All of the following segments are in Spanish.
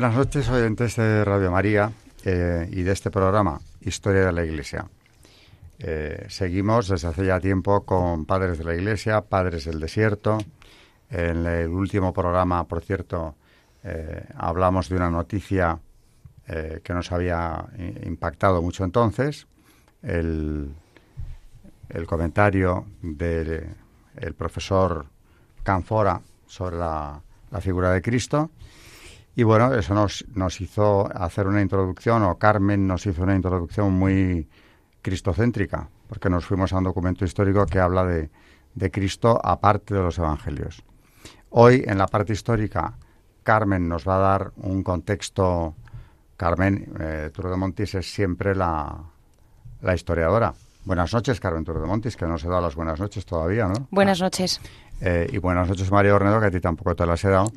Buenas noches, oyentes de Radio María eh, y de este programa, Historia de la Iglesia. Eh, seguimos desde hace ya tiempo con Padres de la Iglesia, Padres del Desierto. En el último programa, por cierto, eh, hablamos de una noticia que nos había impactado mucho entonces, el, el comentario del profesor Canfora sobre la, la figura de Cristo y bueno, eso nos, nos hizo hacer una introducción, o Carmen nos hizo una introducción muy cristocéntrica, porque nos fuimos a un documento histórico que habla de, de Cristo aparte de los evangelios. Hoy, en la parte histórica, Carmen nos va a dar un contexto. Carmen eh, Montis es siempre la, la historiadora. Buenas noches, Carmen Montis, que no se da las buenas noches todavía, ¿no? Buenas noches. Eh, y buenas noches, María Ornedo, que a ti tampoco te las he dado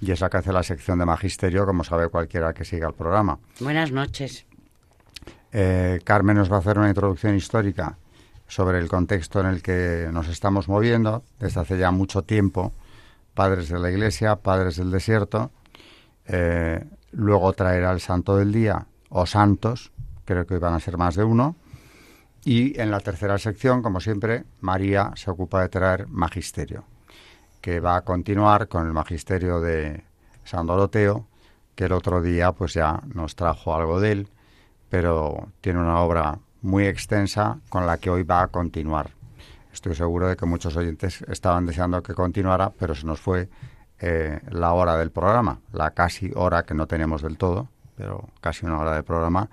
y es la que hace la sección de magisterio, como sabe cualquiera que siga el programa. Buenas noches. Eh, Carmen nos va a hacer una introducción histórica sobre el contexto en el que nos estamos moviendo desde hace ya mucho tiempo, padres de la Iglesia, padres del desierto. Eh, luego traerá el santo del día o santos, creo que hoy van a ser más de uno. Y en la tercera sección, como siempre, María se ocupa de traer magisterio que va a continuar con el magisterio de San Doroteo, que el otro día pues ya nos trajo algo de él, pero tiene una obra muy extensa con la que hoy va a continuar. Estoy seguro de que muchos oyentes estaban deseando que continuara, pero se nos fue eh, la hora del programa, la casi hora que no tenemos del todo, pero casi una hora de programa.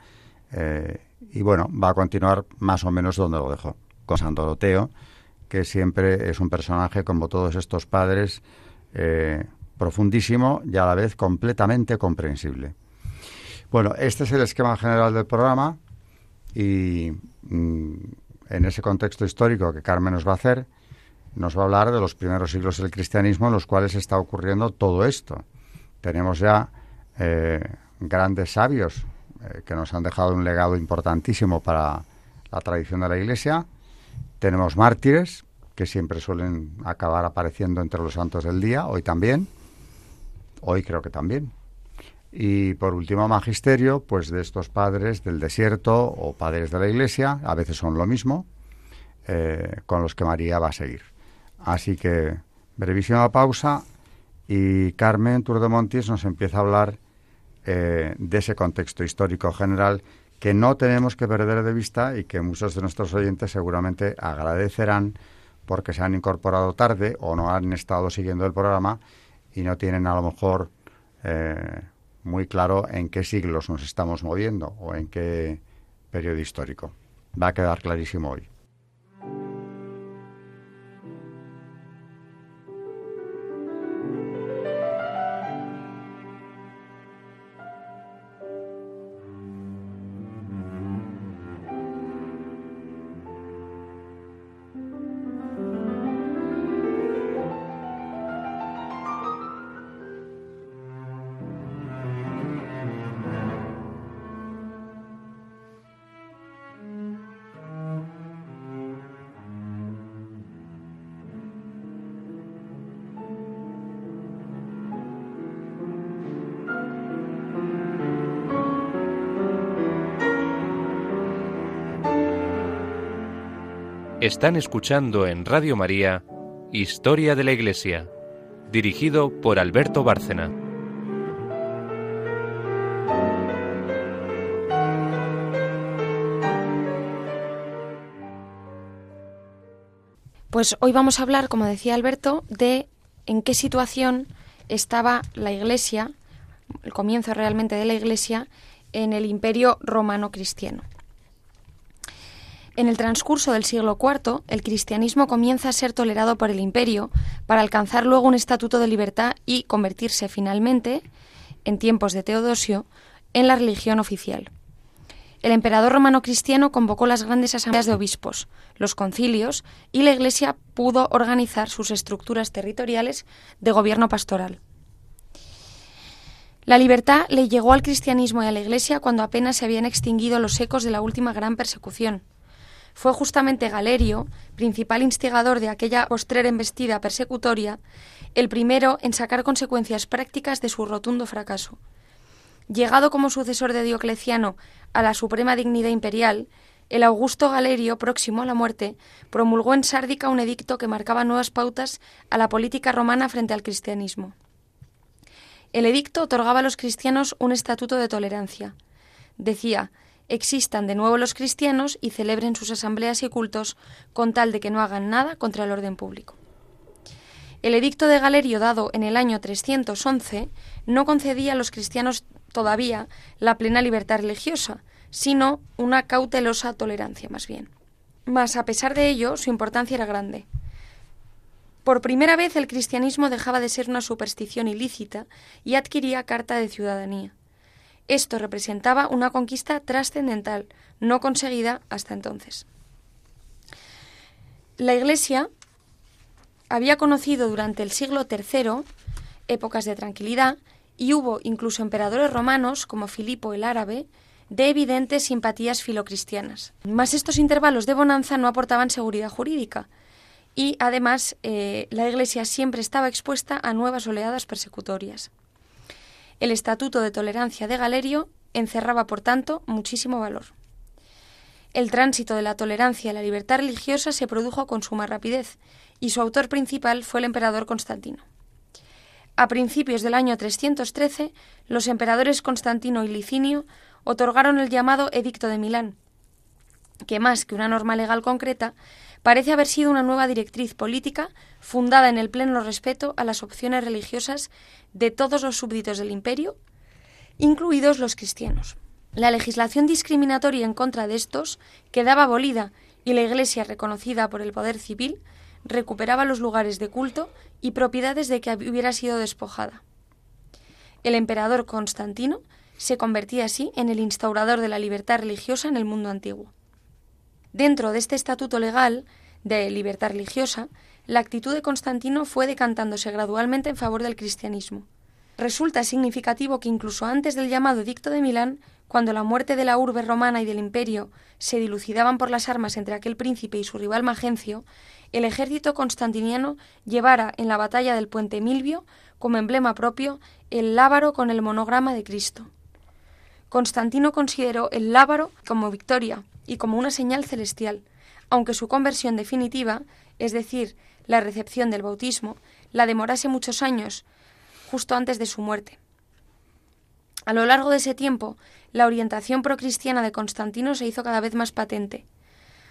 Eh, y bueno, va a continuar más o menos donde lo dejó, con San Doroteo, que siempre es un personaje, como todos estos padres, eh, profundísimo y a la vez completamente comprensible. Bueno, este es el esquema general del programa y mm, en ese contexto histórico que Carmen nos va a hacer, nos va a hablar de los primeros siglos del cristianismo en los cuales está ocurriendo todo esto. Tenemos ya eh, grandes sabios eh, que nos han dejado un legado importantísimo para la tradición de la Iglesia tenemos mártires, que siempre suelen acabar apareciendo entre los santos del día, hoy también, hoy creo que también. Y por último, magisterio, pues de estos padres del desierto o padres de la iglesia, a veces son lo mismo, eh, con los que María va a seguir. Así que, brevísima pausa y Carmen Turdemontis nos empieza a hablar eh, de ese contexto histórico general que no tenemos que perder de vista y que muchos de nuestros oyentes seguramente agradecerán porque se han incorporado tarde o no han estado siguiendo el programa y no tienen a lo mejor eh, muy claro en qué siglos nos estamos moviendo o en qué periodo histórico. Va a quedar clarísimo hoy. Están escuchando en Radio María Historia de la Iglesia, dirigido por Alberto Bárcena. Pues hoy vamos a hablar, como decía Alberto, de en qué situación estaba la Iglesia, el comienzo realmente de la Iglesia, en el imperio romano cristiano. En el transcurso del siglo IV, el cristianismo comienza a ser tolerado por el imperio para alcanzar luego un estatuto de libertad y convertirse finalmente, en tiempos de Teodosio, en la religión oficial. El emperador romano cristiano convocó las grandes asambleas de obispos, los concilios, y la Iglesia pudo organizar sus estructuras territoriales de gobierno pastoral. La libertad le llegó al cristianismo y a la Iglesia cuando apenas se habían extinguido los ecos de la última gran persecución. Fue justamente Galerio, principal instigador de aquella postrer embestida persecutoria, el primero en sacar consecuencias prácticas de su rotundo fracaso. Llegado como sucesor de Diocleciano a la suprema dignidad imperial, el Augusto Galerio, próximo a la muerte, promulgó en Sárdica un edicto que marcaba nuevas pautas a la política romana frente al cristianismo. El edicto otorgaba a los cristianos un estatuto de tolerancia. Decía, existan de nuevo los cristianos y celebren sus asambleas y cultos con tal de que no hagan nada contra el orden público. El edicto de Galerio dado en el año 311 no concedía a los cristianos todavía la plena libertad religiosa, sino una cautelosa tolerancia más bien. Mas a pesar de ello, su importancia era grande. Por primera vez el cristianismo dejaba de ser una superstición ilícita y adquiría carta de ciudadanía. Esto representaba una conquista trascendental, no conseguida hasta entonces. La Iglesia había conocido durante el siglo III épocas de tranquilidad y hubo incluso emperadores romanos, como Filipo el Árabe, de evidentes simpatías filocristianas. Mas estos intervalos de bonanza no aportaban seguridad jurídica y además eh, la Iglesia siempre estaba expuesta a nuevas oleadas persecutorias. El Estatuto de Tolerancia de Galerio encerraba, por tanto, muchísimo valor. El tránsito de la tolerancia a la libertad religiosa se produjo con suma rapidez, y su autor principal fue el emperador Constantino. A principios del año 313, los emperadores Constantino y Licinio otorgaron el llamado Edicto de Milán, que más que una norma legal concreta, parece haber sido una nueva directriz política fundada en el pleno respeto a las opciones religiosas de todos los súbditos del imperio, incluidos los cristianos. La legislación discriminatoria en contra de estos quedaba abolida y la Iglesia, reconocida por el poder civil, recuperaba los lugares de culto y propiedades de que hubiera sido despojada. El emperador Constantino se convertía así en el instaurador de la libertad religiosa en el mundo antiguo. Dentro de este estatuto legal de libertad religiosa, la actitud de Constantino fue decantándose gradualmente en favor del cristianismo. Resulta significativo que incluso antes del llamado Edicto de Milán, cuando la muerte de la urbe romana y del imperio se dilucidaban por las armas entre aquel príncipe y su rival Magencio, el ejército constantiniano llevara en la batalla del puente Milvio como emblema propio el lábaro con el monograma de Cristo. Constantino consideró el lábaro como victoria y como una señal celestial, aunque su conversión definitiva, es decir, la recepción del bautismo, la demorase muchos años, justo antes de su muerte. A lo largo de ese tiempo, la orientación procristiana de Constantino se hizo cada vez más patente.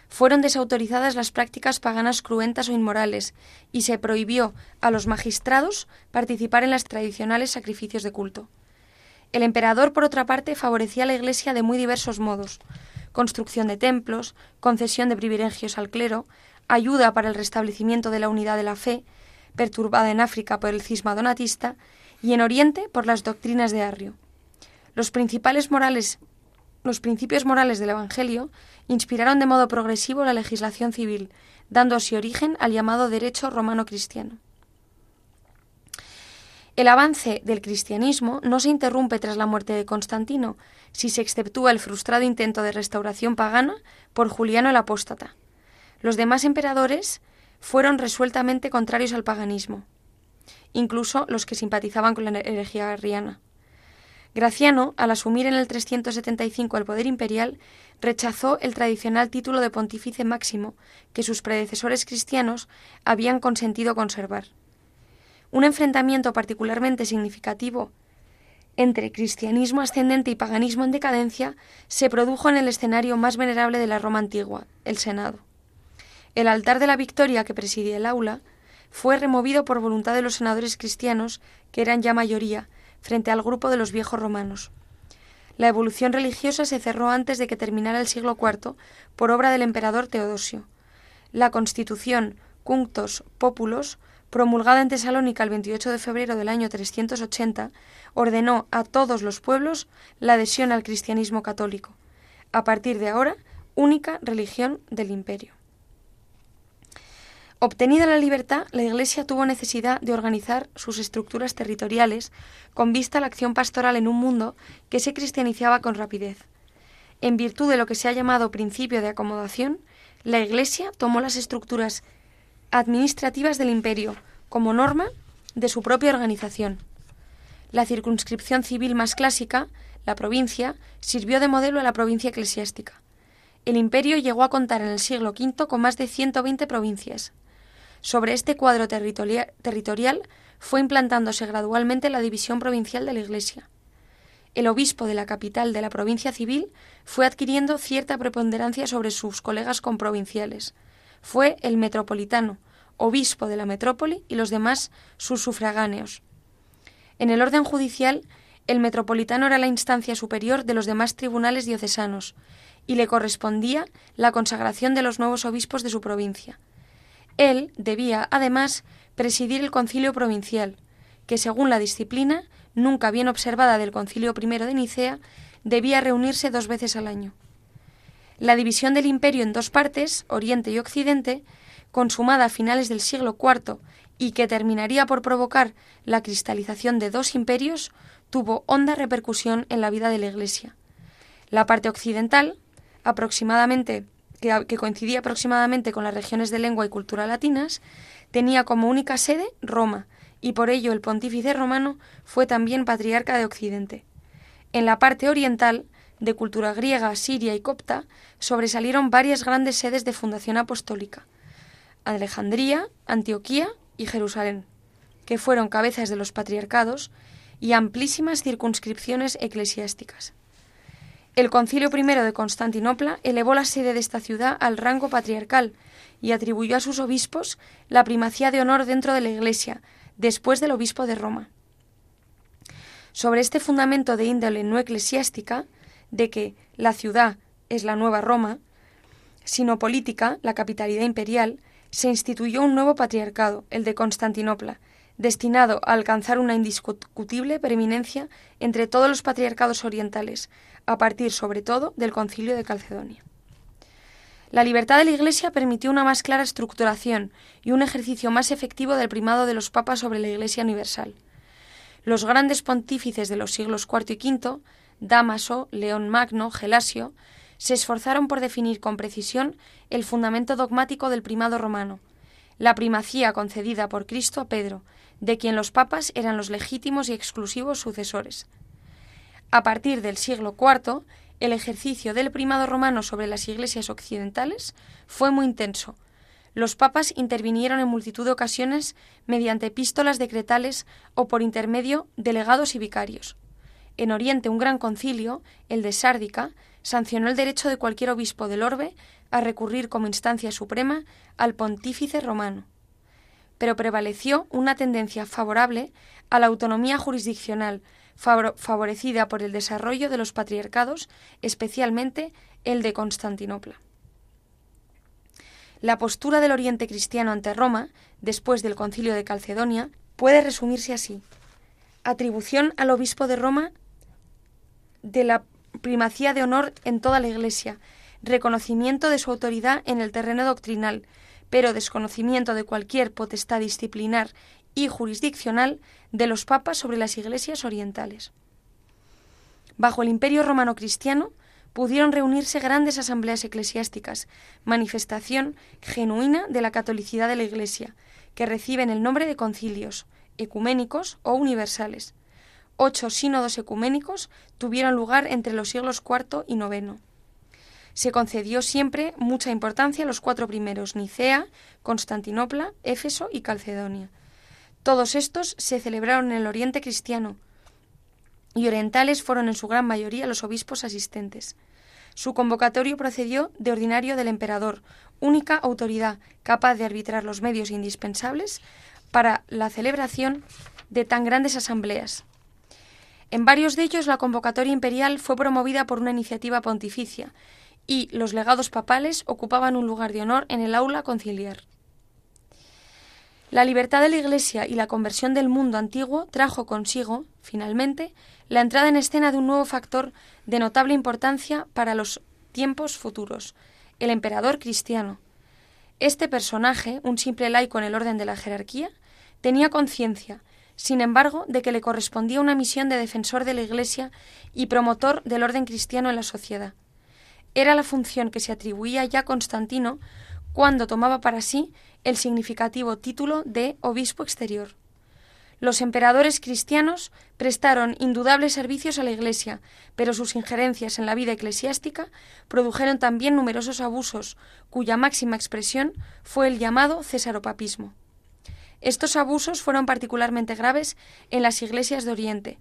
Fueron desautorizadas las prácticas paganas cruentas o inmorales, y se prohibió a los magistrados participar en los tradicionales sacrificios de culto. El emperador, por otra parte, favorecía a la Iglesia de muy diversos modos construcción de templos, concesión de privilegios al clero, ayuda para el restablecimiento de la unidad de la fe, perturbada en África por el cisma donatista, y en Oriente por las doctrinas de Arrio. Los principales morales los principios morales del Evangelio inspiraron de modo progresivo la legislación civil, dando así origen al llamado derecho romano cristiano. El avance del cristianismo no se interrumpe tras la muerte de Constantino, si se exceptúa el frustrado intento de restauración pagana por Juliano el Apóstata. Los demás emperadores fueron resueltamente contrarios al paganismo, incluso los que simpatizaban con la herejía arriana. Graciano, al asumir en el 375 el poder imperial, rechazó el tradicional título de pontífice máximo que sus predecesores cristianos habían consentido conservar. Un enfrentamiento particularmente significativo entre cristianismo ascendente y paganismo en decadencia se produjo en el escenario más venerable de la Roma antigua, el Senado. El altar de la victoria que presidía el aula fue removido por voluntad de los senadores cristianos, que eran ya mayoría, frente al grupo de los viejos romanos. La evolución religiosa se cerró antes de que terminara el siglo IV por obra del emperador Teodosio. La constitución Cunctos Populos, promulgada en Tesalónica el 28 de febrero del año 380, ordenó a todos los pueblos la adhesión al cristianismo católico. A partir de ahora, única religión del imperio. Obtenida la libertad, la Iglesia tuvo necesidad de organizar sus estructuras territoriales con vista a la acción pastoral en un mundo que se cristianizaba con rapidez. En virtud de lo que se ha llamado principio de acomodación, la Iglesia tomó las estructuras administrativas del imperio como norma de su propia organización. La circunscripción civil más clásica, la provincia, sirvió de modelo a la provincia eclesiástica. El imperio llegó a contar en el siglo V con más de 120 provincias. Sobre este cuadro territorial fue implantándose gradualmente la división provincial de la Iglesia. El obispo de la capital de la provincia civil fue adquiriendo cierta preponderancia sobre sus colegas comprovinciales. Fue el metropolitano, obispo de la metrópoli y los demás sus sufragáneos. En el orden judicial, el metropolitano era la instancia superior de los demás tribunales diocesanos y le correspondía la consagración de los nuevos obispos de su provincia. Él debía, además, presidir el concilio provincial, que según la disciplina, nunca bien observada del concilio primero de Nicea, debía reunirse dos veces al año. La división del imperio en dos partes, Oriente y Occidente, consumada a finales del siglo IV y que terminaría por provocar la cristalización de dos imperios, tuvo honda repercusión en la vida de la Iglesia. La parte occidental, aproximadamente que, coincidía aproximadamente con las regiones de lengua y cultura latinas, tenía como única sede Roma, y por ello el pontífice romano fue también patriarca de Occidente. En la parte oriental, de cultura griega, siria y copta, sobresalieron varias grandes sedes de fundación apostólica, Alejandría, Antioquía y Jerusalén, que fueron cabezas de los patriarcados y amplísimas circunscripciones eclesiásticas. El Concilio I de Constantinopla elevó la sede de esta ciudad al rango patriarcal y atribuyó a sus obispos la primacía de honor dentro de la Iglesia, después del obispo de Roma. Sobre este fundamento de índole no eclesiástica, de que la ciudad es la nueva Roma, sino política, la capitalidad imperial, se instituyó un nuevo patriarcado, el de Constantinopla, destinado a alcanzar una indiscutible preeminencia entre todos los patriarcados orientales, a partir sobre todo del concilio de Calcedonia. La libertad de la Iglesia permitió una más clara estructuración y un ejercicio más efectivo del primado de los papas sobre la Iglesia universal. Los grandes pontífices de los siglos IV y V, Damaso, León Magno, Gelasio, se esforzaron por definir con precisión el fundamento dogmático del primado romano, la primacía concedida por Cristo a Pedro, de quien los papas eran los legítimos y exclusivos sucesores. A partir del siglo IV, el ejercicio del primado romano sobre las iglesias occidentales fue muy intenso. Los papas intervinieron en multitud de ocasiones mediante epístolas decretales o por intermedio de legados y vicarios. En Oriente un gran concilio, el de Sárdica, sancionó el derecho de cualquier obispo del orbe a recurrir como instancia suprema al pontífice romano pero prevaleció una tendencia favorable a la autonomía jurisdiccional, favorecida por el desarrollo de los patriarcados, especialmente el de Constantinopla. La postura del Oriente cristiano ante Roma, después del concilio de Calcedonia, puede resumirse así. Atribución al obispo de Roma de la primacía de honor en toda la Iglesia, reconocimiento de su autoridad en el terreno doctrinal, pero desconocimiento de cualquier potestad disciplinar y jurisdiccional de los papas sobre las iglesias orientales. Bajo el imperio romano cristiano pudieron reunirse grandes asambleas eclesiásticas, manifestación genuina de la catolicidad de la Iglesia, que reciben el nombre de concilios, ecuménicos o universales. Ocho sínodos ecuménicos tuvieron lugar entre los siglos IV y IX se concedió siempre mucha importancia a los cuatro primeros, Nicea, Constantinopla, Éfeso y Calcedonia. Todos estos se celebraron en el Oriente cristiano y orientales fueron en su gran mayoría los obispos asistentes. Su convocatorio procedió de ordinario del emperador, única autoridad capaz de arbitrar los medios indispensables para la celebración de tan grandes asambleas. En varios de ellos la convocatoria imperial fue promovida por una iniciativa pontificia y los legados papales ocupaban un lugar de honor en el aula conciliar. La libertad de la Iglesia y la conversión del mundo antiguo trajo consigo, finalmente, la entrada en escena de un nuevo factor de notable importancia para los tiempos futuros, el emperador cristiano. Este personaje, un simple laico en el orden de la jerarquía, tenía conciencia, sin embargo, de que le correspondía una misión de defensor de la Iglesia y promotor del orden cristiano en la sociedad. Era la función que se atribuía ya a Constantino cuando tomaba para sí el significativo título de obispo exterior. Los emperadores cristianos prestaron indudables servicios a la Iglesia, pero sus injerencias en la vida eclesiástica produjeron también numerosos abusos, cuya máxima expresión fue el llamado cesaropapismo. Estos abusos fueron particularmente graves en las iglesias de Oriente.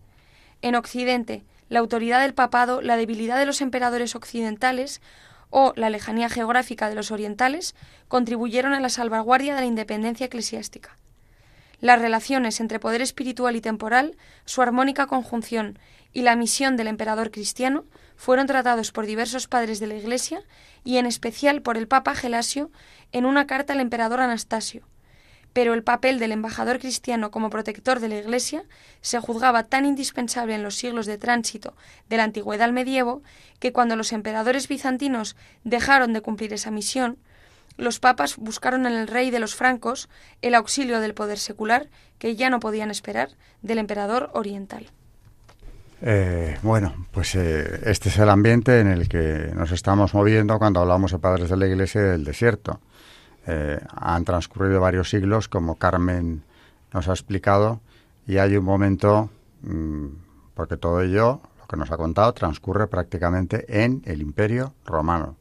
En Occidente, la autoridad del papado, la debilidad de los emperadores occidentales o la lejanía geográfica de los orientales contribuyeron a la salvaguardia de la independencia eclesiástica. Las relaciones entre poder espiritual y temporal, su armónica conjunción y la misión del emperador cristiano fueron tratados por diversos padres de la Iglesia y en especial por el Papa Gelasio en una carta al emperador Anastasio. Pero el papel del embajador cristiano como protector de la Iglesia se juzgaba tan indispensable en los siglos de tránsito de la antigüedad al medievo que cuando los emperadores bizantinos dejaron de cumplir esa misión, los papas buscaron en el rey de los francos el auxilio del poder secular que ya no podían esperar del emperador oriental. Eh, bueno, pues eh, este es el ambiente en el que nos estamos moviendo cuando hablamos de padres de la Iglesia y del desierto. Eh, han transcurrido varios siglos, como Carmen nos ha explicado, y hay un momento, mm, porque todo ello, lo que nos ha contado, transcurre prácticamente en el Imperio Romano.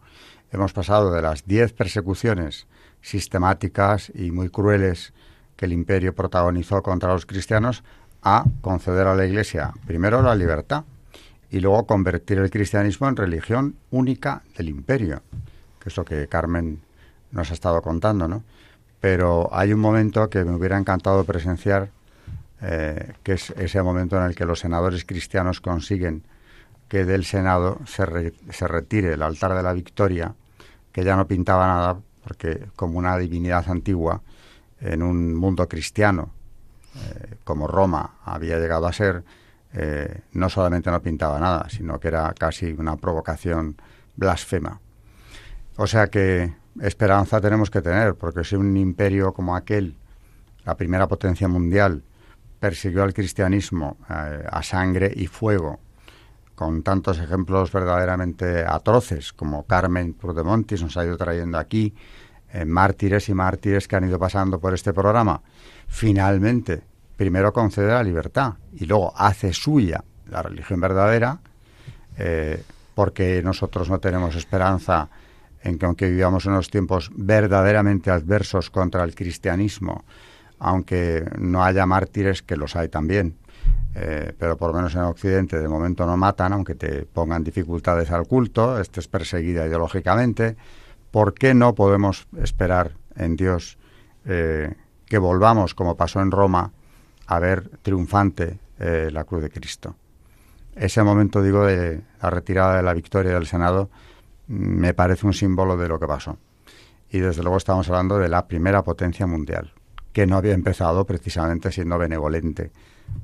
Hemos pasado de las diez persecuciones sistemáticas y muy crueles que el imperio protagonizó contra los cristianos a conceder a la Iglesia primero la libertad y luego convertir el cristianismo en religión única del imperio, que es lo que Carmen nos ha estado contando, ¿no? Pero hay un momento que me hubiera encantado presenciar, eh, que es ese momento en el que los senadores cristianos consiguen que del Senado se, se retire el altar de la victoria, que ya no pintaba nada, porque como una divinidad antigua, en un mundo cristiano, eh, como Roma había llegado a ser, eh, no solamente no pintaba nada, sino que era casi una provocación blasfema. O sea que esperanza tenemos que tener, porque si un imperio como aquel, la primera potencia mundial, persiguió al cristianismo eh, a sangre y fuego, con tantos ejemplos verdaderamente atroces como Carmen Prudemontis nos ha ido trayendo aquí, eh, mártires y mártires que han ido pasando por este programa. Finalmente, primero concede la libertad y luego hace suya la religión verdadera, eh, porque nosotros no tenemos esperanza en que aunque vivamos en unos tiempos verdaderamente adversos contra el cristianismo, aunque no haya mártires, que los hay también, eh, pero por lo menos en Occidente de momento no matan, aunque te pongan dificultades al culto, estés perseguida ideológicamente. ¿Por qué no podemos esperar en Dios eh, que volvamos, como pasó en Roma, a ver triunfante eh, la cruz de Cristo? Ese momento, digo, de la retirada de la victoria del Senado, me parece un símbolo de lo que pasó. Y desde luego estamos hablando de la primera potencia mundial, que no había empezado precisamente siendo benevolente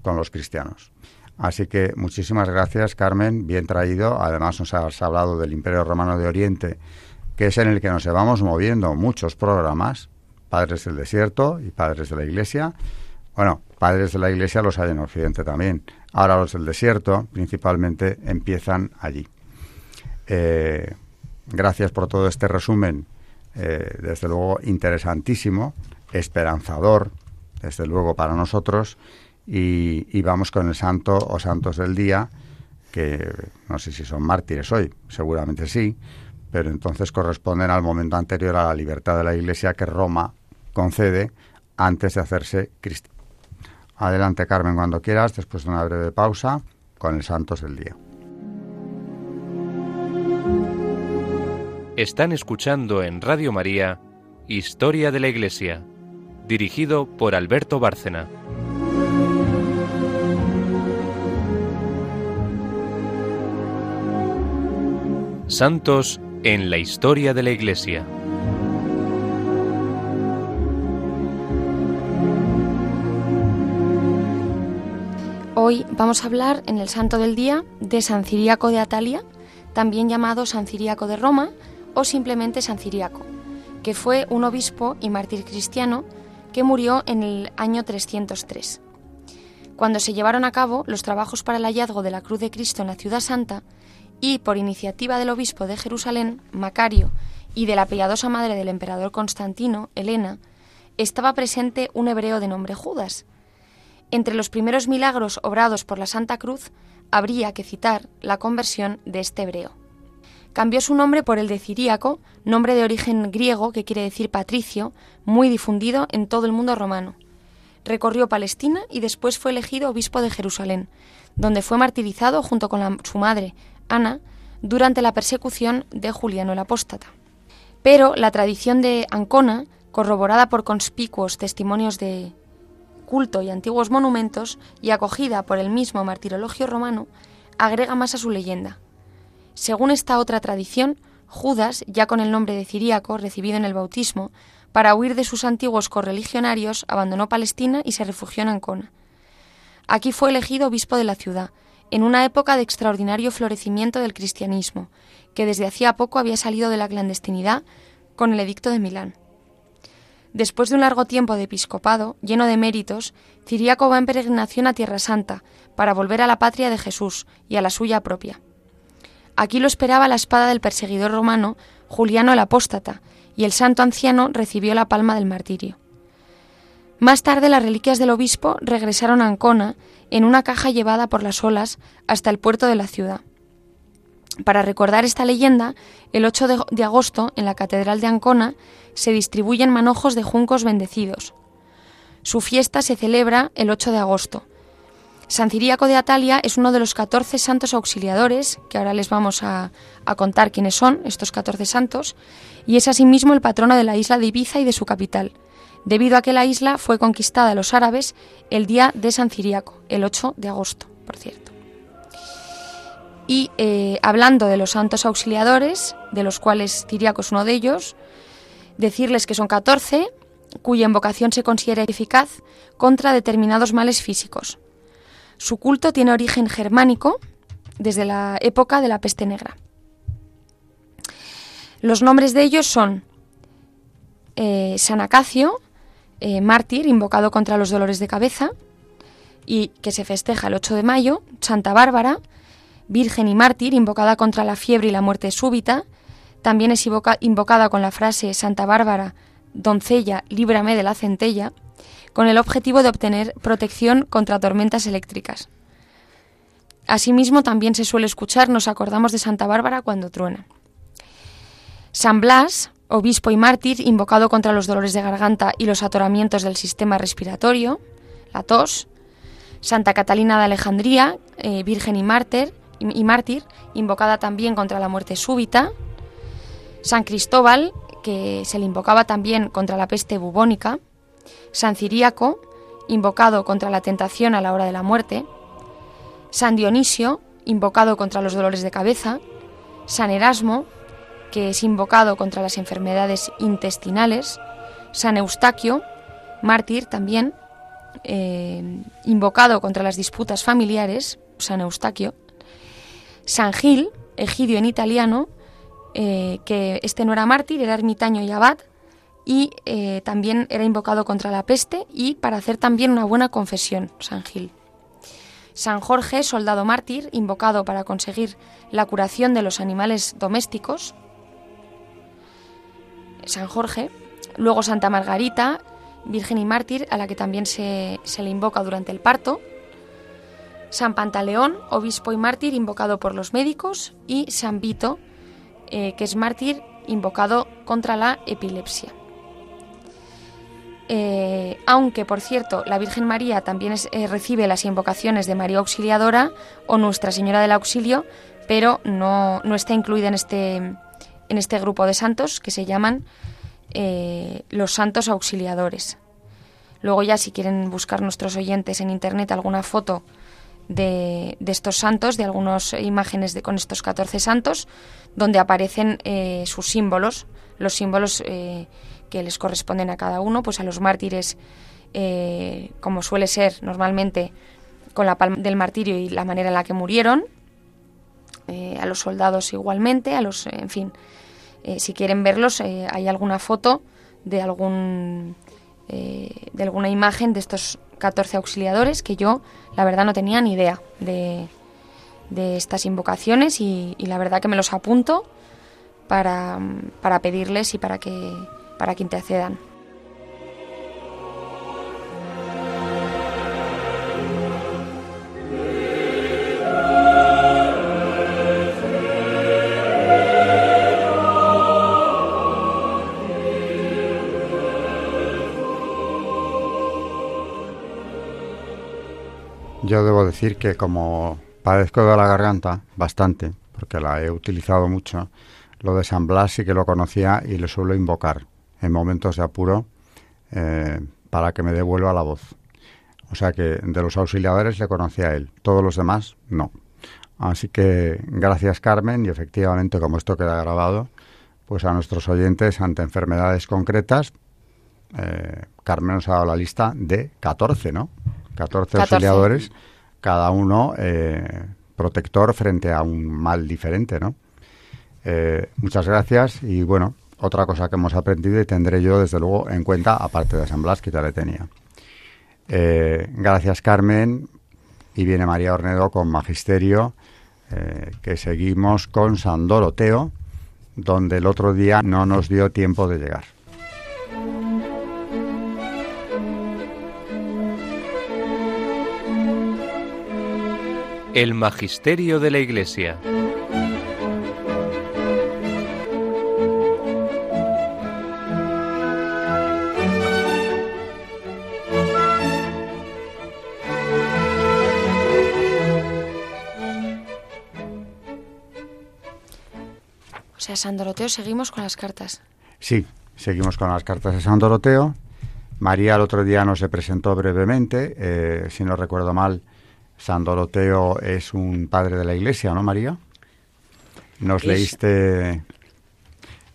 con los cristianos. Así que muchísimas gracias, Carmen, bien traído. Además nos has hablado del Imperio Romano de Oriente, que es en el que nos llevamos moviendo muchos programas, Padres del Desierto y Padres de la Iglesia. Bueno, Padres de la Iglesia los hay en Occidente también. Ahora los del Desierto principalmente empiezan allí. Eh, gracias por todo este resumen, eh, desde luego interesantísimo, esperanzador, desde luego para nosotros y, vamos con el santo o santos del día, que no sé si son mártires hoy, seguramente sí, pero entonces corresponden al momento anterior a la libertad de la Iglesia que Roma concede antes de hacerse cristiano. Adelante, Carmen, cuando quieras, después de una breve pausa, con el Santos del Día. Están escuchando en Radio María Historia de la Iglesia, dirigido por Alberto Bárcena. Santos en la historia de la Iglesia. Hoy vamos a hablar en el Santo del Día de San Ciriaco de Atalia, también llamado San Ciriaco de Roma, o simplemente San Ciriaco, que fue un obispo y mártir cristiano que murió en el año 303. Cuando se llevaron a cabo los trabajos para el hallazgo de la cruz de Cristo en la ciudad santa, y por iniciativa del obispo de Jerusalén, Macario, y de la piadosa madre del emperador Constantino, Helena, estaba presente un hebreo de nombre Judas. Entre los primeros milagros obrados por la Santa Cruz habría que citar la conversión de este hebreo. Cambió su nombre por el de Ciríaco, nombre de origen griego que quiere decir patricio, muy difundido en todo el mundo romano. Recorrió Palestina y después fue elegido obispo de Jerusalén, donde fue martirizado junto con su madre, Ana, durante la persecución de Juliano el Apóstata. Pero la tradición de Ancona, corroborada por conspicuos testimonios de culto y antiguos monumentos, y acogida por el mismo martirologio romano, agrega más a su leyenda. Según esta otra tradición, Judas, ya con el nombre de Ciríaco recibido en el bautismo, para huir de sus antiguos correligionarios, abandonó Palestina y se refugió en Ancona. Aquí fue elegido obispo de la ciudad, en una época de extraordinario florecimiento del cristianismo, que desde hacía poco había salido de la clandestinidad con el edicto de Milán. Después de un largo tiempo de episcopado, lleno de méritos, Ciriaco va en peregrinación a Tierra Santa, para volver a la patria de Jesús y a la suya propia. Aquí lo esperaba la espada del perseguidor romano Juliano el Apóstata, y el santo anciano recibió la palma del martirio. Más tarde las reliquias del obispo regresaron a Ancona en una caja llevada por las olas hasta el puerto de la ciudad. Para recordar esta leyenda, el 8 de, agosto, en la Catedral de Ancona, se distribuyen manojos de juncos bendecidos. Su fiesta se celebra el 8 de agosto. San Ciríaco de Atalia es uno de los 14 santos auxiliadores, que ahora les vamos a, contar quiénes son estos 14 santos, y es asimismo el patrono de la isla de Ibiza y de su capital debido a que la isla fue conquistada a los árabes el día de San Ciriaco, el 8 de agosto, por cierto. Y eh, hablando de los santos auxiliadores, de los cuales Ciriaco es uno de ellos, decirles que son 14, cuya invocación se considera eficaz contra determinados males físicos. Su culto tiene origen germánico desde la época de la peste negra. Los nombres de ellos son eh, San Acacio, eh, mártir invocado contra los dolores de cabeza y que se festeja el 8 de mayo, Santa Bárbara, Virgen y mártir invocada contra la fiebre y la muerte súbita, también es invocada con la frase Santa Bárbara, doncella, líbrame de la centella, con el objetivo de obtener protección contra tormentas eléctricas. Asimismo, también se suele escuchar Nos acordamos de Santa Bárbara cuando truena. San Blas, obispo y mártir, invocado contra los dolores de garganta y los atoramientos del sistema respiratorio, la tos. Santa Catalina de Alejandría, eh, virgen y mártir, y, mártir, invocada también contra la muerte súbita. San Cristóbal, que se le invocaba también contra la peste bubónica. San Ciríaco, invocado contra la tentación a la hora de la muerte. San Dionisio, invocado contra los dolores de cabeza. San Erasmo, que es invocado contra las enfermedades intestinales, San Eustaquio, mártir también, eh, invocado contra las disputas familiares, San Eustaquio, San Gil, egidio en italiano, eh, que este no era mártir, era ermitaño y abad, y eh, también era invocado contra la peste y para hacer también una buena confesión, San Gil. San Jorge, soldado mártir, invocado para conseguir la curación de los animales domésticos, San Jorge, luego Santa Margarita, Virgen y Mártir, a la que también se, le invoca durante el parto, San Pantaleón, obispo y mártir, invocado por los médicos, y San Vito, eh, que es mártir, invocado contra la epilepsia. Eh, aunque, por cierto, la Virgen María también eh, recibe las invocaciones de María Auxiliadora o Nuestra Señora del Auxilio, pero no, no está incluida en este, en este grupo de santos que se llaman eh, los santos auxiliadores. Luego ya si quieren buscar nuestros oyentes en internet alguna foto de, estos santos, de algunas imágenes de, con estos 14 santos, donde aparecen sus símbolos, los símbolos que les corresponden a cada uno, pues a los mártires, eh, como suele ser normalmente con la palma del martirio y la manera en la que murieron, a los soldados igualmente, a los, en fin, si quieren verlos, hay alguna foto de algún de alguna imagen de estos 14 auxiliadores que yo, la verdad, no tenía ni idea de, de estas invocaciones y, y, la verdad que me los apunto para, para pedirles y para que, para que intercedan. Yo debo decir que como padezco de la garganta bastante, porque la he utilizado mucho, lo de San Blas sí que lo conocía y lo suelo invocar en momentos de apuro eh, para que me devuelva la voz. O sea que de los auxiliadores le conocía a él, todos los demás no. Así que gracias Carmen y efectivamente como esto queda grabado, pues a nuestros oyentes ante enfermedades concretas, eh, Carmen nos ha dado la lista de 14, ¿no? 14, auxiliadores, cada uno eh, protector frente a un mal diferente, ¿no? Eh, muchas gracias y bueno, otra cosa que hemos aprendido y tendré yo desde luego en cuenta, aparte de San Blas, que ya le tenía. Eh, gracias Carmen y viene María Ornedo con Magisterio, que seguimos con San Doroteo, donde el otro día no nos dio tiempo de llegar. El Magisterio de la Iglesia. San Doroteo, seguimos con las cartas. Sí, seguimos con las cartas de San Doroteo. María el otro día nos se presentó brevemente, eh, si no recuerdo mal, San Doroteo es un padre de la Iglesia, ¿no, María? Nos leíste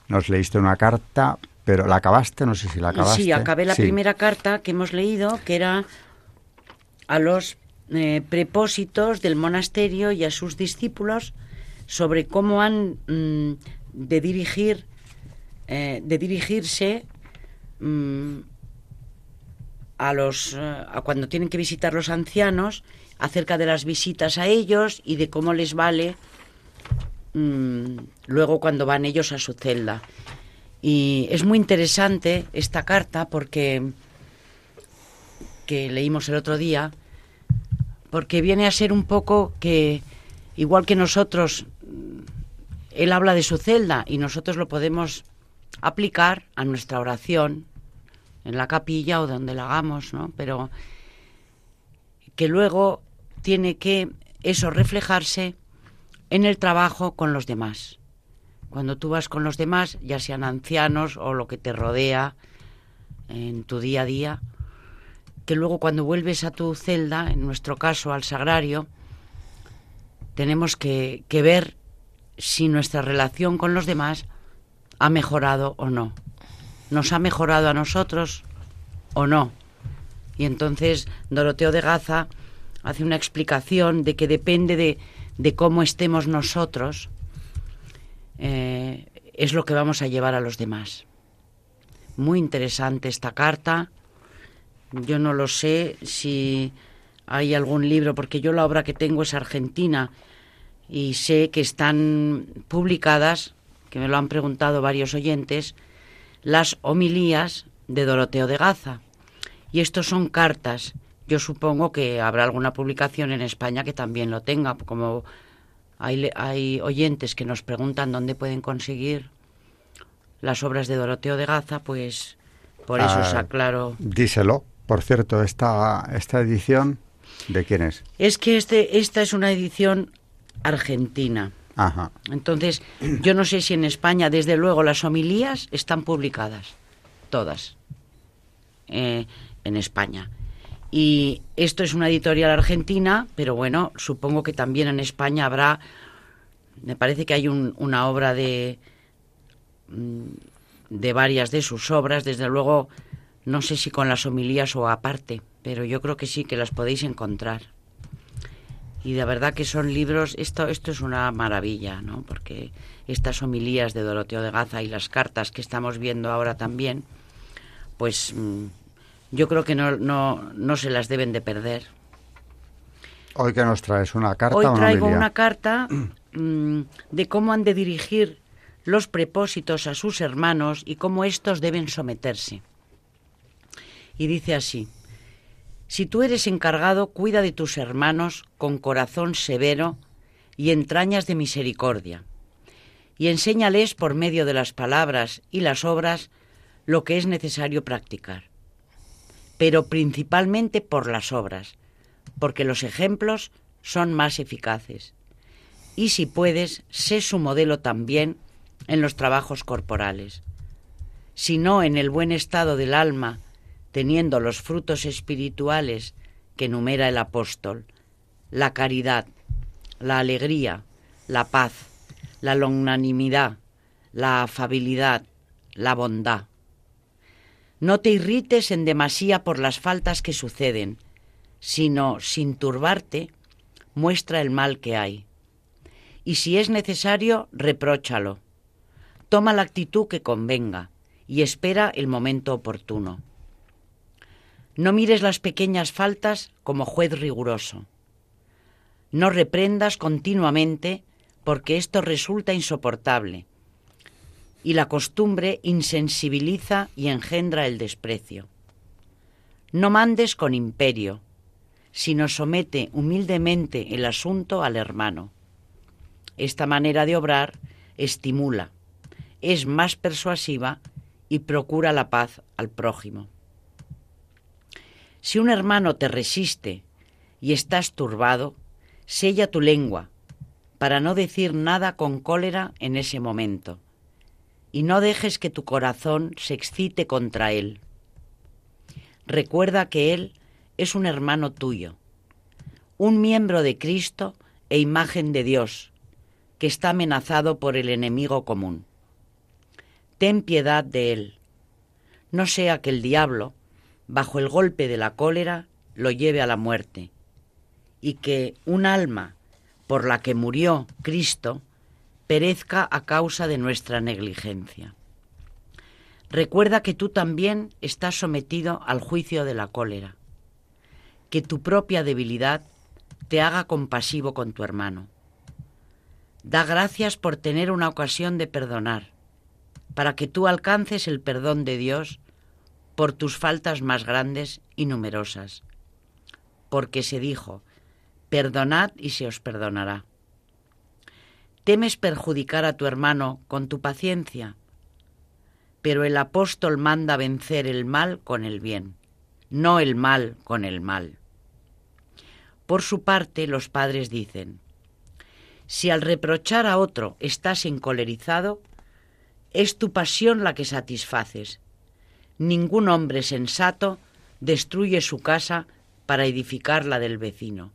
nos leíste una carta, pero la acabaste, no sé si la acabaste. Sí, acabé la primera carta que hemos leído, que era a los eh, prepósitos del monasterio y a sus discípulos sobre cómo han mm, de dirigir, eh, de dirigirse mm, a los, eh, a cuando tienen que visitar los ancianos acerca de las visitas a ellos y de cómo les vale mm, luego cuando van ellos a su celda. Y es muy interesante esta carta porque que leímos el otro día, porque viene a ser un poco que, igual que nosotros, él habla de su celda y nosotros lo podemos aplicar a nuestra oración en la capilla o donde la hagamos, ¿no? Pero que luego tiene que eso reflejarse en el trabajo con los demás. Cuando tú vas con los demás, ya sean ancianos o lo que te rodea en tu día a día, que luego cuando vuelves a tu celda, en nuestro caso al sagrario, tenemos que, que ver si nuestra relación con los demás ha mejorado o no. ¿Nos ha mejorado a nosotros o no? Y entonces Doroteo de Gaza hace una explicación de que depende de, cómo estemos nosotros, eh, es lo que vamos a llevar a los demás. Muy interesante esta carta. Yo no lo sé si hay algún libro, porque yo la obra que tengo es argentina y sé que están publicadas, que me lo han preguntado varios oyentes, las homilías de Doroteo de Gaza. Y estos son cartas yo supongo que habrá alguna publicación en España que también lo tenga, como hay, hay oyentes que nos preguntan dónde pueden conseguir las obras de Doroteo de Gaza, pues por eso os ah, aclaro. Díselo. Por cierto, esta, esta edición, ¿de quién es? Es que este, esta es una edición argentina. Ajá. Entonces, yo no sé si en España, desde luego, las homilías están publicadas, todas, eh, en España Y esto es una editorial argentina, pero bueno, supongo que también en España habrá, me parece que hay una obra de, mm, de varias de sus obras, desde luego, no sé si con las homilías o aparte, pero yo creo que sí, que las podéis encontrar. Y de verdad que son libros, esto, esto es una maravilla, ¿no? Porque estas homilías de Doroteo de Gaza y las cartas que estamos viendo ahora también, pues mm, yo creo que no, no, no se las deben de perder. Hoy que nos traes una carta. Hoy traigo una carta mm, de cómo han de dirigir los prepósitos a sus hermanos y cómo éstos deben someterse. Y dice así, si tú eres encargado, cuida de tus hermanos con corazón severo y entrañas de misericordia, y enséñales por medio de las palabras y las obras lo que es necesario practicar pero principalmente por las obras, porque los ejemplos son más eficaces. Y si puedes, sé su modelo también en los trabajos corporales. Si no en el buen estado del alma, teniendo los frutos espirituales que enumera el apóstol, la caridad, la alegría, la paz, la longanimidad, la afabilidad, la bondad, no te irrites en demasía por las faltas que suceden, sino, sin turbarte, muestra el mal que hay. Y si es necesario, repróchalo. Toma la actitud que convenga y espera el momento oportuno. No mires las pequeñas faltas como juez riguroso. No reprendas continuamente porque esto resulta insoportable y la costumbre insensibiliza y engendra el desprecio. No mandes con imperio, sino somete humildemente el asunto al hermano. Esta manera de obrar estimula, es más persuasiva y procura la paz al prójimo. Si un hermano te resiste y estás turbado, sella tu lengua para no decir nada con cólera en ese momento y no dejes que tu corazón se excite contra Él. Recuerda que Él es un hermano tuyo, un miembro de Cristo e imagen de Dios, que está amenazado por el enemigo común. Ten piedad de Él, no sea que el diablo, bajo el golpe de la cólera, lo lleve a la muerte, y que un alma por la que murió Cristo perezca a causa de nuestra negligencia. Recuerda que tú también estás sometido al juicio de la cólera, que tu propia debilidad te haga compasivo con tu hermano. Da gracias por tener una ocasión de perdonar, para que tú alcances el perdón de Dios por tus faltas más grandes y numerosas. Porque se dijo, perdonad y se os perdonará. Temes perjudicar a tu hermano con tu paciencia, pero el apóstol manda vencer el mal con el bien, no el mal con el mal. Por su parte, los padres dicen, si al reprochar a otro estás encolerizado, es tu pasión la que satisfaces. Ningún hombre sensato destruye su casa para edificar la del vecino.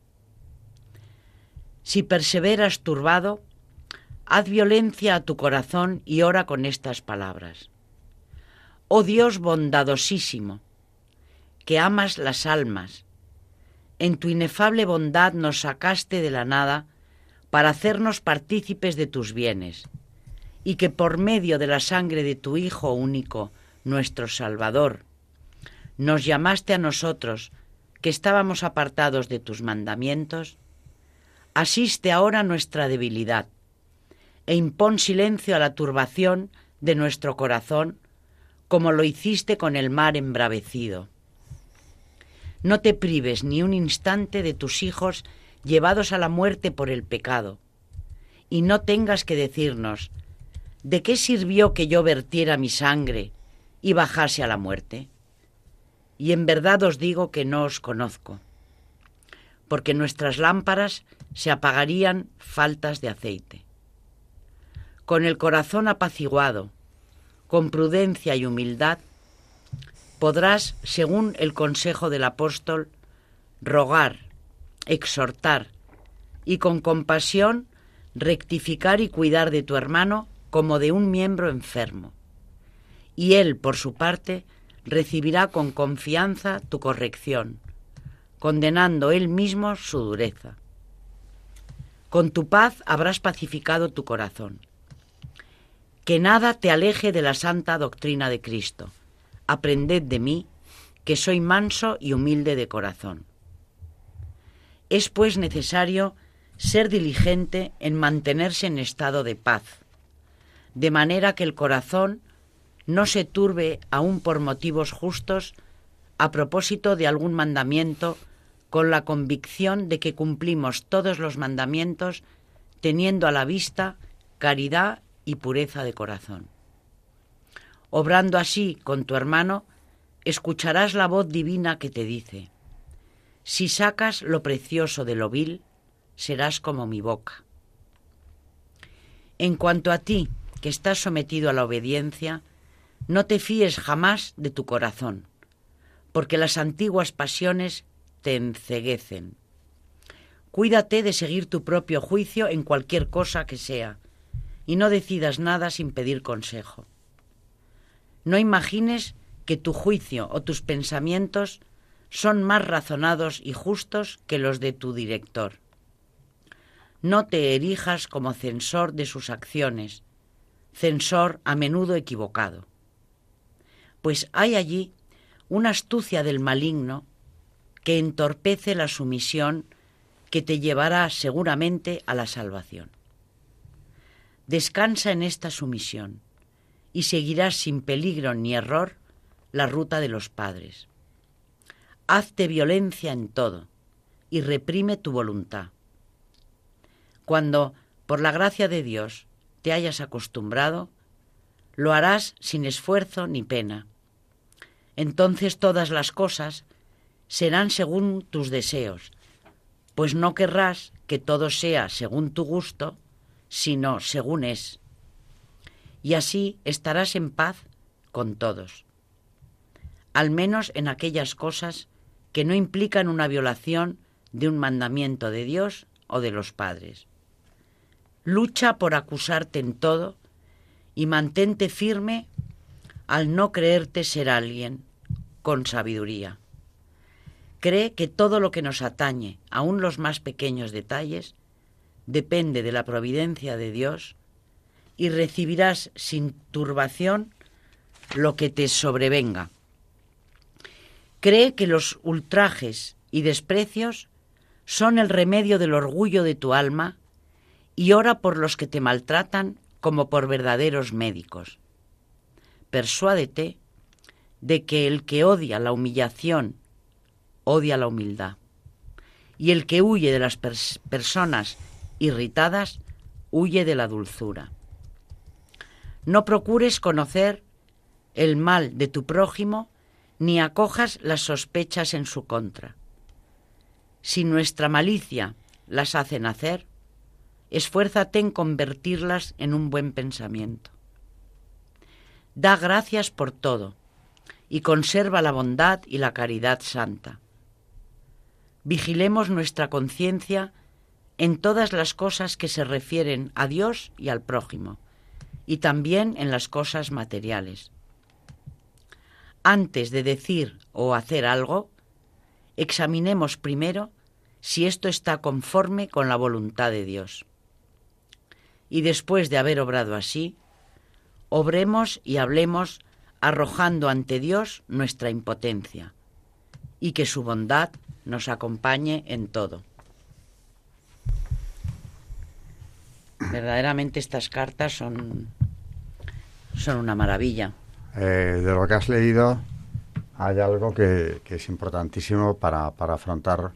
Si perseveras turbado, Haz violencia a tu corazón y ora con estas palabras. Oh Dios bondadosísimo, que amas las almas, en tu inefable bondad nos sacaste de la nada para hacernos partícipes de tus bienes, y que por medio de la sangre de tu Hijo único, nuestro Salvador, nos llamaste a nosotros, que estábamos apartados de tus mandamientos, asiste ahora nuestra debilidad e impón silencio a la turbación de nuestro corazón, como lo hiciste con el mar embravecido. No te prives ni un instante de tus hijos llevados a la muerte por el pecado, y no tengas que decirnos, ¿de qué sirvió que yo vertiera mi sangre y bajase a la muerte? Y en verdad os digo que no os conozco, porque nuestras lámparas se apagarían faltas de aceite con el corazón apaciguado, con prudencia y humildad, podrás, según el consejo del apóstol, rogar, exhortar y con compasión rectificar y cuidar de tu hermano como de un miembro enfermo. Y él, por su parte, recibirá con confianza tu corrección, condenando él mismo su dureza. Con tu paz habrás pacificado tu corazón. Que nada te aleje de la santa doctrina de Cristo. Aprended de mí, que soy manso y humilde de corazón. Es pues necesario ser diligente en mantenerse en estado de paz, de manera que el corazón no se turbe aún por motivos justos a propósito de algún mandamiento con la convicción de que cumplimos todos los mandamientos teniendo a la vista caridad y pureza de corazón. Obrando así con tu hermano, escucharás la voz divina que te dice, si sacas lo precioso de lo vil, serás como mi boca. En cuanto a ti, que estás sometido a la obediencia, no te fíes jamás de tu corazón, porque las antiguas pasiones te enceguecen. Cuídate de seguir tu propio juicio en cualquier cosa que sea, y no decidas nada sin pedir consejo. No imagines que tu juicio o tus pensamientos son más razonados y justos que los de tu director. No te erijas como censor de sus acciones, censor a menudo equivocado. Pues hay allí una astucia del maligno que entorpece la sumisión que te llevará seguramente a la salvación. Descansa en esta sumisión y seguirás sin peligro ni error la ruta de los padres. Hazte violencia en todo y reprime tu voluntad. Cuando, por la gracia de Dios, te hayas acostumbrado, lo harás sin esfuerzo ni pena. Entonces todas las cosas serán según tus deseos, pues no querrás que todo sea según tu gusto, sino según es. Y así estarás en paz con todos, al menos en aquellas cosas que no implican una violación de un mandamiento de Dios o de los padres. Lucha por acusarte en todo y mantente firme al no creerte ser alguien con sabiduría. Cree que todo lo que nos atañe, aun los más pequeños detalles, depende de la providencia de Dios y recibirás sin turbación lo que te sobrevenga. Cree que los ultrajes y desprecios son el remedio del orgullo de tu alma y ora por los que te maltratan como por verdaderos médicos. Persuádete de que el que odia la humillación odia la humildad y el que huye de las personas irritadas huye de la dulzura. No procures conocer el mal de tu prójimo ni acojas las sospechas en su contra. Si nuestra malicia las hace nacer, esfuérzate en convertirlas en un buen pensamiento. Da gracias por todo y conserva la bondad y la caridad santa. Vigilemos nuestra conciencia en todas las cosas que se refieren a Dios y al prójimo, y también en las cosas materiales antes de decir o hacer algo, examinemos primero si esto está conforme con la voluntad de Dios. Y después de haber obrado así, obremos y hablemos arrojando ante Dios nuestra impotencia y que su bondad nos acompañe en todo. Verdaderamente estas cartas son, son una maravilla. Eh, de lo que has leído, hay algo que, es importantísimo para, afrontar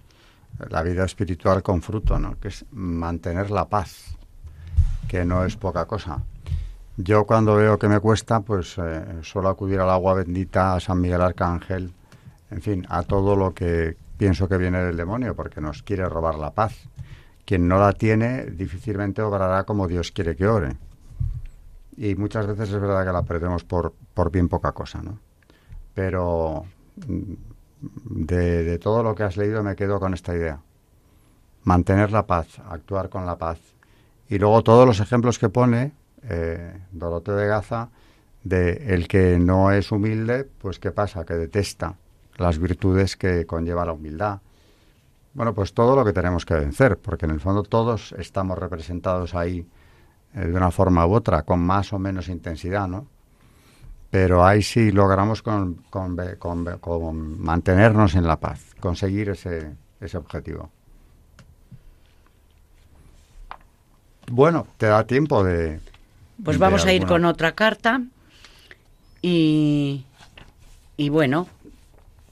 la vida espiritual con fruto, ¿no? que es mantener la paz, que no es poca cosa. Yo cuando veo que me cuesta, pues eh, suelo acudir al agua bendita, a San Miguel Arcángel, en fin, a todo lo que pienso que viene del demonio, porque nos quiere robar la paz. Quien no la tiene difícilmente obrará como Dios quiere que ore y muchas veces es verdad que la perdemos por, por bien poca cosa, ¿no? Pero mm, de, de todo lo que has leído me quedo con esta idea. Mantener la paz, actuar con la paz. Y luego todos los ejemplos que pone eh, de Gaza de el que no es humilde, pues ¿qué pasa? Que detesta las virtudes que conlleva la humildad. Bueno, pues todo lo que tenemos que vencer, porque en el fondo todos estamos representados ahí eh, de una forma u otra, con más o menos intensidad, ¿no? Pero ahí sí logramos con, con, con, mantenernos en la paz, conseguir ese, ese objetivo. Bueno, te da tiempo de... Pues vamos a ir con otra carta y, y bueno,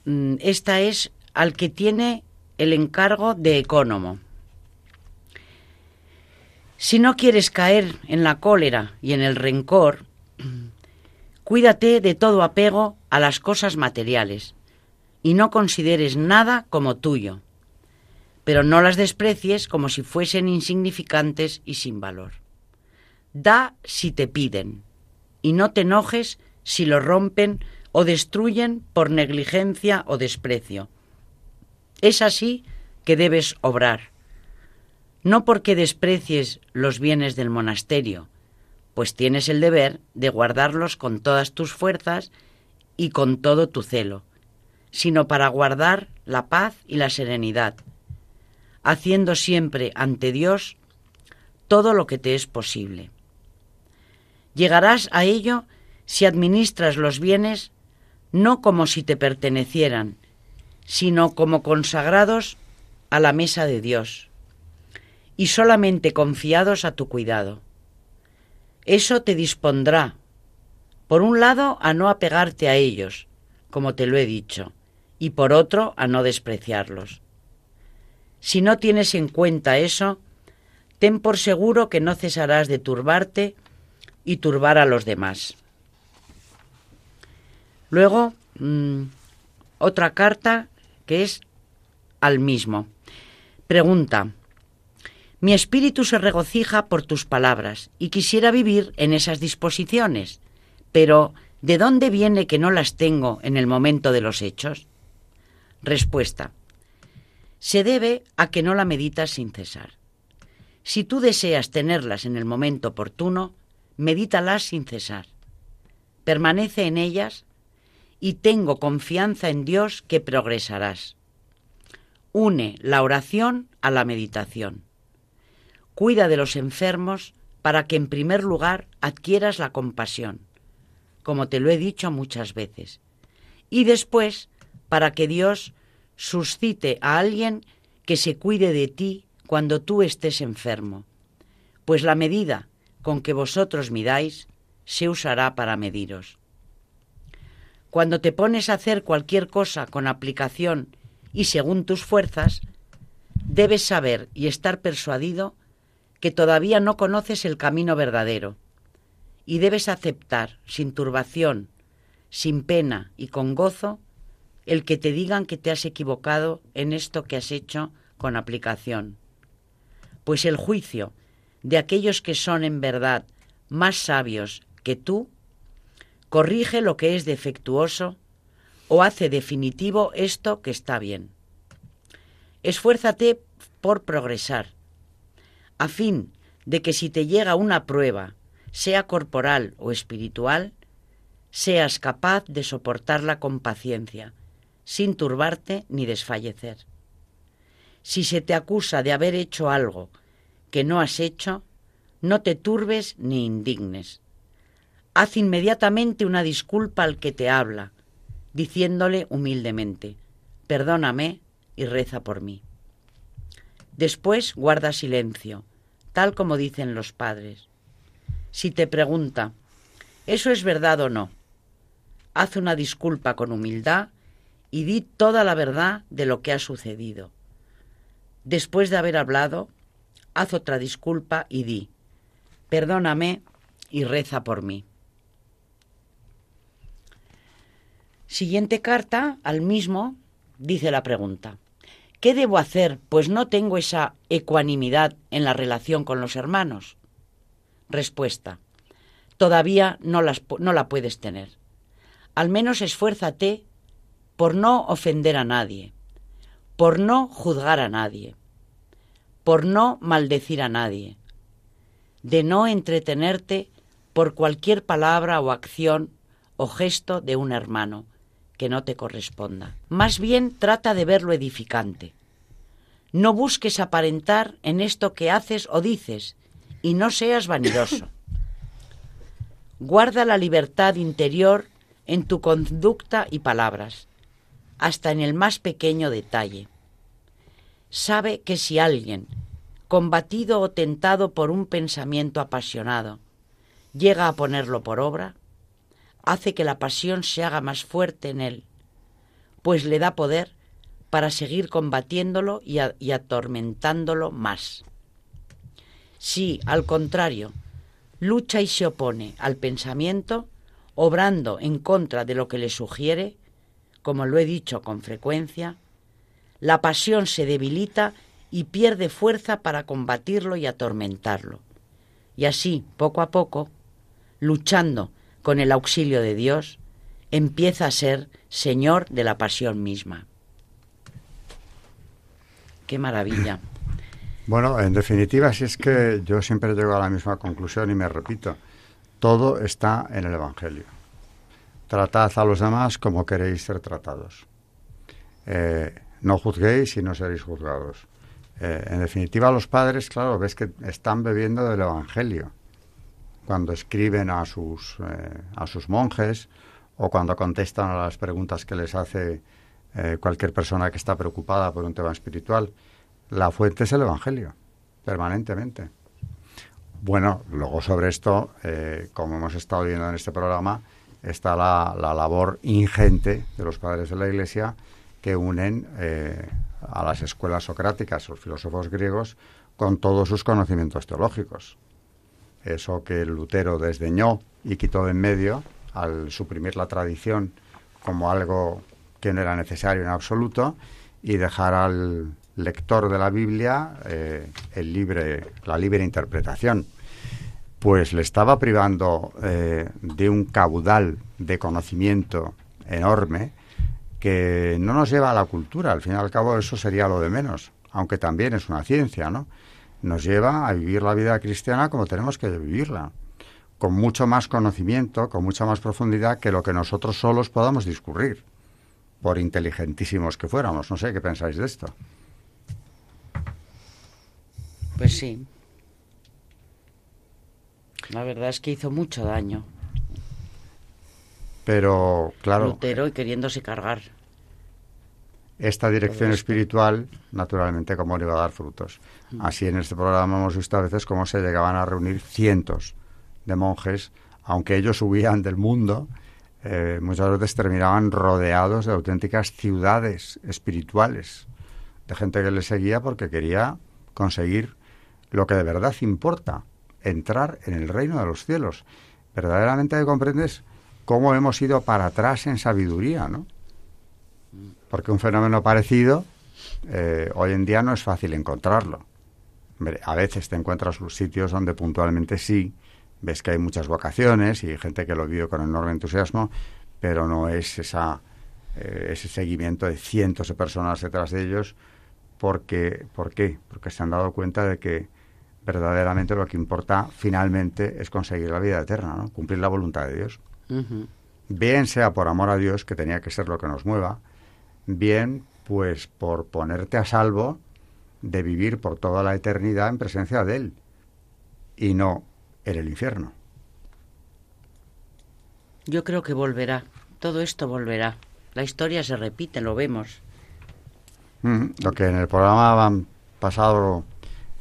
mm, esta es al que tiene el encargo de ecónomo. Si no quieres caer en la cólera y en el rencor, cuídate de todo apego a las cosas materiales y no consideres nada como tuyo, pero no las desprecies como si fuesen insignificantes y sin valor. Da si te piden y no te enojes si lo rompen o destruyen por negligencia o desprecio. Es así que debes obrar, no porque desprecies los bienes del monasterio, pues tienes el deber de guardarlos con todas tus fuerzas y con todo tu celo, sino para guardar la paz y la serenidad, haciendo siempre ante Dios todo lo que te es posible. Llegarás a ello si administras los bienes no como si te pertenecieran, sino como consagrados a la mesa de Dios y solamente confiados a tu cuidado. Eso te dispondrá, por un lado, a no apegarte a ellos, como te lo he dicho, y por otro, a no despreciarlos. Si no tienes en cuenta eso, ten por seguro que no cesarás de turbarte y turbar a los demás. Luego, mm, otra carta que es al mismo. Pregunta. Mi espíritu se regocija por tus palabras y quisiera vivir en esas disposiciones, pero ¿de dónde viene que no las tengo en el momento de los hechos? Respuesta. Se debe a que no la meditas sin cesar. Si tú deseas tenerlas en el momento oportuno, medítalas sin cesar. Permanece en ellas y tengo confianza en Dios que progresarás. Une la oración a la meditación. Cuida de los enfermos para que en primer lugar adquieras la compasión, como te lo he dicho muchas veces, y después para que Dios suscite a alguien que se cuide de ti cuando tú estés enfermo, pues la medida con que vosotros midáis se usará para mediros. Cuando te pones a hacer cualquier cosa con aplicación y según tus fuerzas, debes saber y estar persuadido que todavía no conoces el camino verdadero y debes aceptar sin turbación, sin pena y con gozo el que te digan que te has equivocado en esto que has hecho con aplicación. Pues el juicio de aquellos que son en verdad más sabios que tú corrige lo que es defectuoso o hace definitivo esto que está bien. Esfuérzate por progresar, a fin de que si te llega una prueba, sea corporal o espiritual, seas capaz de soportarla con paciencia, sin turbarte ni desfallecer. Si se te acusa de haber hecho algo que no has hecho, no te turbes ni indignes haz inmediatamente una disculpa al que te habla, diciéndole humildemente, perdóname y reza por mí. Después guarda silencio, tal como dicen los padres. Si te pregunta, ¿eso es verdad o no? Haz una disculpa con humildad y di toda la verdad de lo que ha sucedido. Después de haber hablado, haz otra disculpa y di, perdóname y reza por mí. Siguiente carta, al mismo, dice la pregunta. ¿Qué debo hacer, pues no tengo esa ecuanimidad en la relación con los hermanos? Respuesta. Todavía no, la puedes tener. Al menos esfuérzate por no ofender a nadie, por no juzgar a nadie, por no maldecir a nadie, de no entretenerte por cualquier palabra o acción o gesto de un hermano que no te corresponda. Más bien trata de ver lo edificante. No busques aparentar en esto que haces o dices y no seas vanidoso. Guarda la libertad interior en tu conducta y palabras, hasta en el más pequeño detalle. Sabe que si alguien, combatido o tentado por un pensamiento apasionado, llega a ponerlo por obra, hace que la pasión se haga más fuerte en él, pues le da poder para seguir combatiéndolo y, atormentándolo más. Si, al contrario, lucha y se opone al pensamiento, obrando en contra de lo que le sugiere, como lo he dicho con frecuencia, la pasión se debilita y pierde fuerza para combatirlo y atormentarlo. Y así, poco a poco, luchando con el auxilio de Dios, empieza a ser Señor de la pasión misma. Qué maravilla. Bueno, en definitiva, si es que yo siempre llego a la misma conclusión y me repito, todo está en el Evangelio. Tratad a los demás como queréis ser tratados. Eh, no juzguéis y no seréis juzgados. Eh, en definitiva, los padres, claro, ves que están bebiendo del Evangelio cuando escriben a sus, eh, a sus monjes o cuando contestan a las preguntas que les hace cualquier persona que está preocupada por un tema espiritual. La fuente es el Evangelio, permanentemente. Bueno, luego sobre esto, eh, como hemos estado viendo en este programa, está la, labor ingente de los padres de la Iglesia que unen eh, a las escuelas socráticas, los filósofos griegos, con todos sus conocimientos teológicos. Eso que Lutero desdeñó y quitó de en medio al suprimir la tradición como algo que no era necesario en absoluto y dejar al, lector de la Biblia eh, el libre, la libre interpretación. Pues le estaba privando eh, de un caudal de conocimiento enorme que no nos lleva a la cultura. Al fin y al cabo eso sería lo de menos, aunque también es una ciencia, ¿no? Nos lleva a vivir la vida cristiana como tenemos que vivirla, con mucho más conocimiento, con mucha más profundidad que lo que nosotros solos podamos discurrir, por inteligentísimos que fuéramos. No sé qué pensáis de esto. Pues sí. La verdad es que hizo mucho daño. Pero, claro. Lutero y queriéndose cargar. Esta dirección espiritual, naturalmente, como le iba a dar frutos. Mm. Así en este programa hemos visto a veces cómo se llegaban a reunir cientos de monjes, aunque ellos huían del mundo, eh, muchas veces terminaban rodeados de auténticas ciudades espirituales, de gente que les seguía porque quería conseguir lo que de verdad importa, entrar en el reino de los cielos. Verdaderamente comprendes cómo hemos ido para atrás en sabiduría, ¿no? Porque un fenómeno parecido eh, hoy en día no es fácil encontrarlo. a veces te encuentras los sitios donde puntualmente sí, ves que hay muchas vocaciones y gente que lo vive con enorme entusiasmo, pero no es esa, eh, ese seguimiento de cientos de personas detrás de ellos. Porque, ¿Por qué? Porque se han dado cuenta de que verdaderamente lo que importa finalmente es conseguir la vida eterna, ¿no? cumplir la voluntad de Dios. Bien sea por amor a Dios, que tenía que ser lo que nos mueva, bien pues por ponerte a salvo de vivir por toda la eternidad en presencia de Él y no en el infierno. Yo creo que volverá, todo esto volverá. La historia se repite, lo vemos. lo que en el programa pasado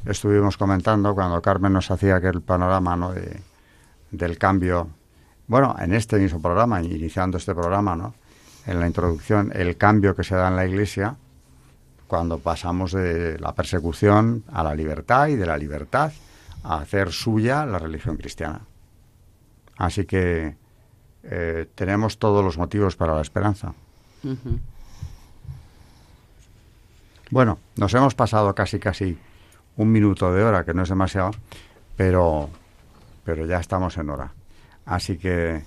estuvimos comentando cuando Carmen nos hacía aquel panorama ¿no? de, del cambio, bueno, en este mismo programa, iniciando este programa, ¿no? en la introducción, el cambio que se da en la Iglesia cuando pasamos de la persecución a la libertad y de la libertad a hacer suya la religión cristiana. Así que eh, tenemos todos los motivos para la esperanza. Bueno, nos hemos pasado casi casi un minuto de hora, que no es demasiado, pero, pero ya estamos en hora. Así que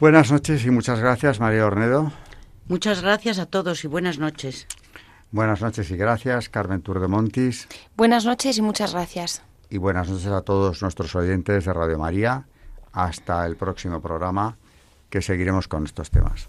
buenas noches y muchas gracias, María Ornedo. Muchas gracias a todos y buenas noches. Buenas noches y gracias, Carmen Tour de Montis. Buenas noches y muchas gracias. Y buenas noches a todos nuestros oyentes de Radio María. Hasta el próximo programa, que seguiremos con estos temas.